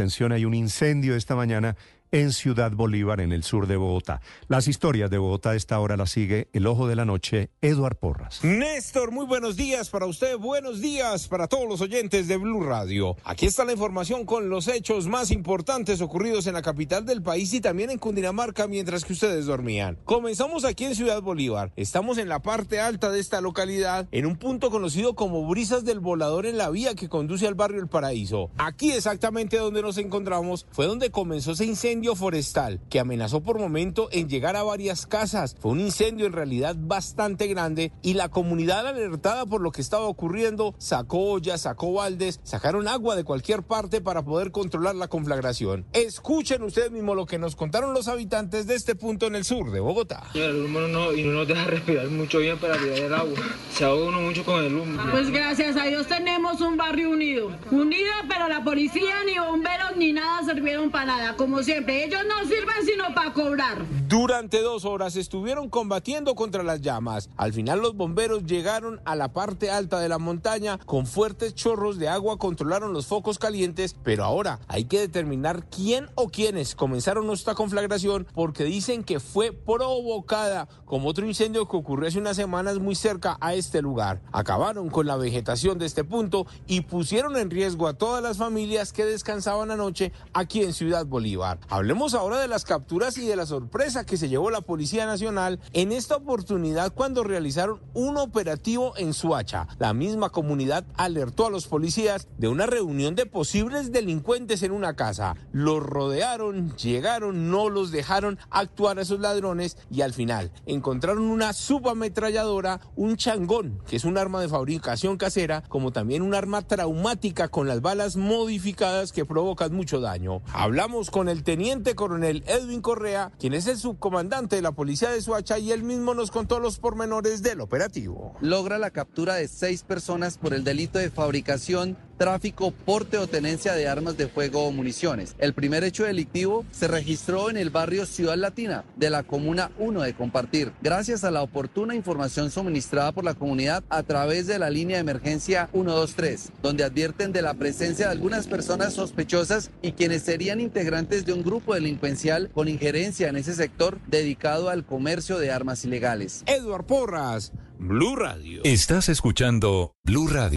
atención, hay un incendio esta mañana en Ciudad Bolívar, en el sur de Bogotá. Las historias de Bogotá a esta hora las sigue el ojo de la noche, Eduard Porras. Néstor, muy buenos días para usted, buenos días para todos los oyentes de Blue Radio. Aquí está la información con los hechos más importantes ocurridos en la capital del país y también en Cundinamarca mientras que ustedes dormían. Comenzamos aquí en Ciudad Bolívar. Estamos en la parte alta de esta localidad, en un punto conocido como Brisas del Volador en la vía que conduce al barrio El Paraíso. Aquí exactamente donde nos encontramos fue donde comenzó ese incendio forestal que amenazó por momento en llegar a varias casas. Fue un incendio en realidad bastante grande y la comunidad alertada por lo que estaba ocurriendo sacó ollas, sacó baldes, sacaron agua de cualquier parte para poder controlar la conflagración. Escuchen ustedes mismos lo que nos contaron los habitantes de este punto en el sur de Bogotá. El humo no, y no nos deja respirar mucho bien para tirar el agua. Se ahoga uno mucho con el humo. Pues gracias a Dios tenemos un barrio unido. Unido, pero la policía, ni bomberos, ni nada sirvieron para nada, como siempre. Ellos no sirven sino para cobrar. Durante dos horas estuvieron combatiendo contra las llamas. Al final los bomberos llegaron a la parte alta de la montaña con fuertes chorros de agua, controlaron los focos calientes, pero ahora hay que determinar quién o quiénes comenzaron esta conflagración porque dicen que fue provocada como otro incendio que ocurrió hace unas semanas muy cerca a este lugar. Acabaron con la vegetación de este punto y pusieron en riesgo a todas las familias que descansaban anoche aquí en Ciudad Bolívar. Hablemos ahora de las capturas y de la sorpresa que se llevó la Policía Nacional en esta oportunidad cuando realizaron un operativo en Suacha. La misma comunidad alertó a los policías de una reunión de posibles delincuentes en una casa. Los rodearon, llegaron, no los dejaron actuar a esos ladrones y al final encontraron una subametralladora, un changón, que es un arma de fabricación casera, como también un arma traumática con las balas modificadas que provocan mucho daño. Hablamos con el teniente coronel Edwin Correa, quien es el subcomandante de la policía de Suacha y él mismo nos contó los pormenores del operativo. Logra la captura de seis personas por el delito de fabricación tráfico, porte o tenencia de armas de fuego o municiones. El primer hecho delictivo se registró en el barrio Ciudad Latina de la Comuna 1 de Compartir, gracias a la oportuna información suministrada por la comunidad a través de la línea de emergencia 123, donde advierten de la presencia de algunas personas sospechosas y quienes serían integrantes de un grupo delincuencial con injerencia en ese sector dedicado al comercio de armas ilegales. Eduard Porras, Blue Radio. Estás escuchando Blue Radio.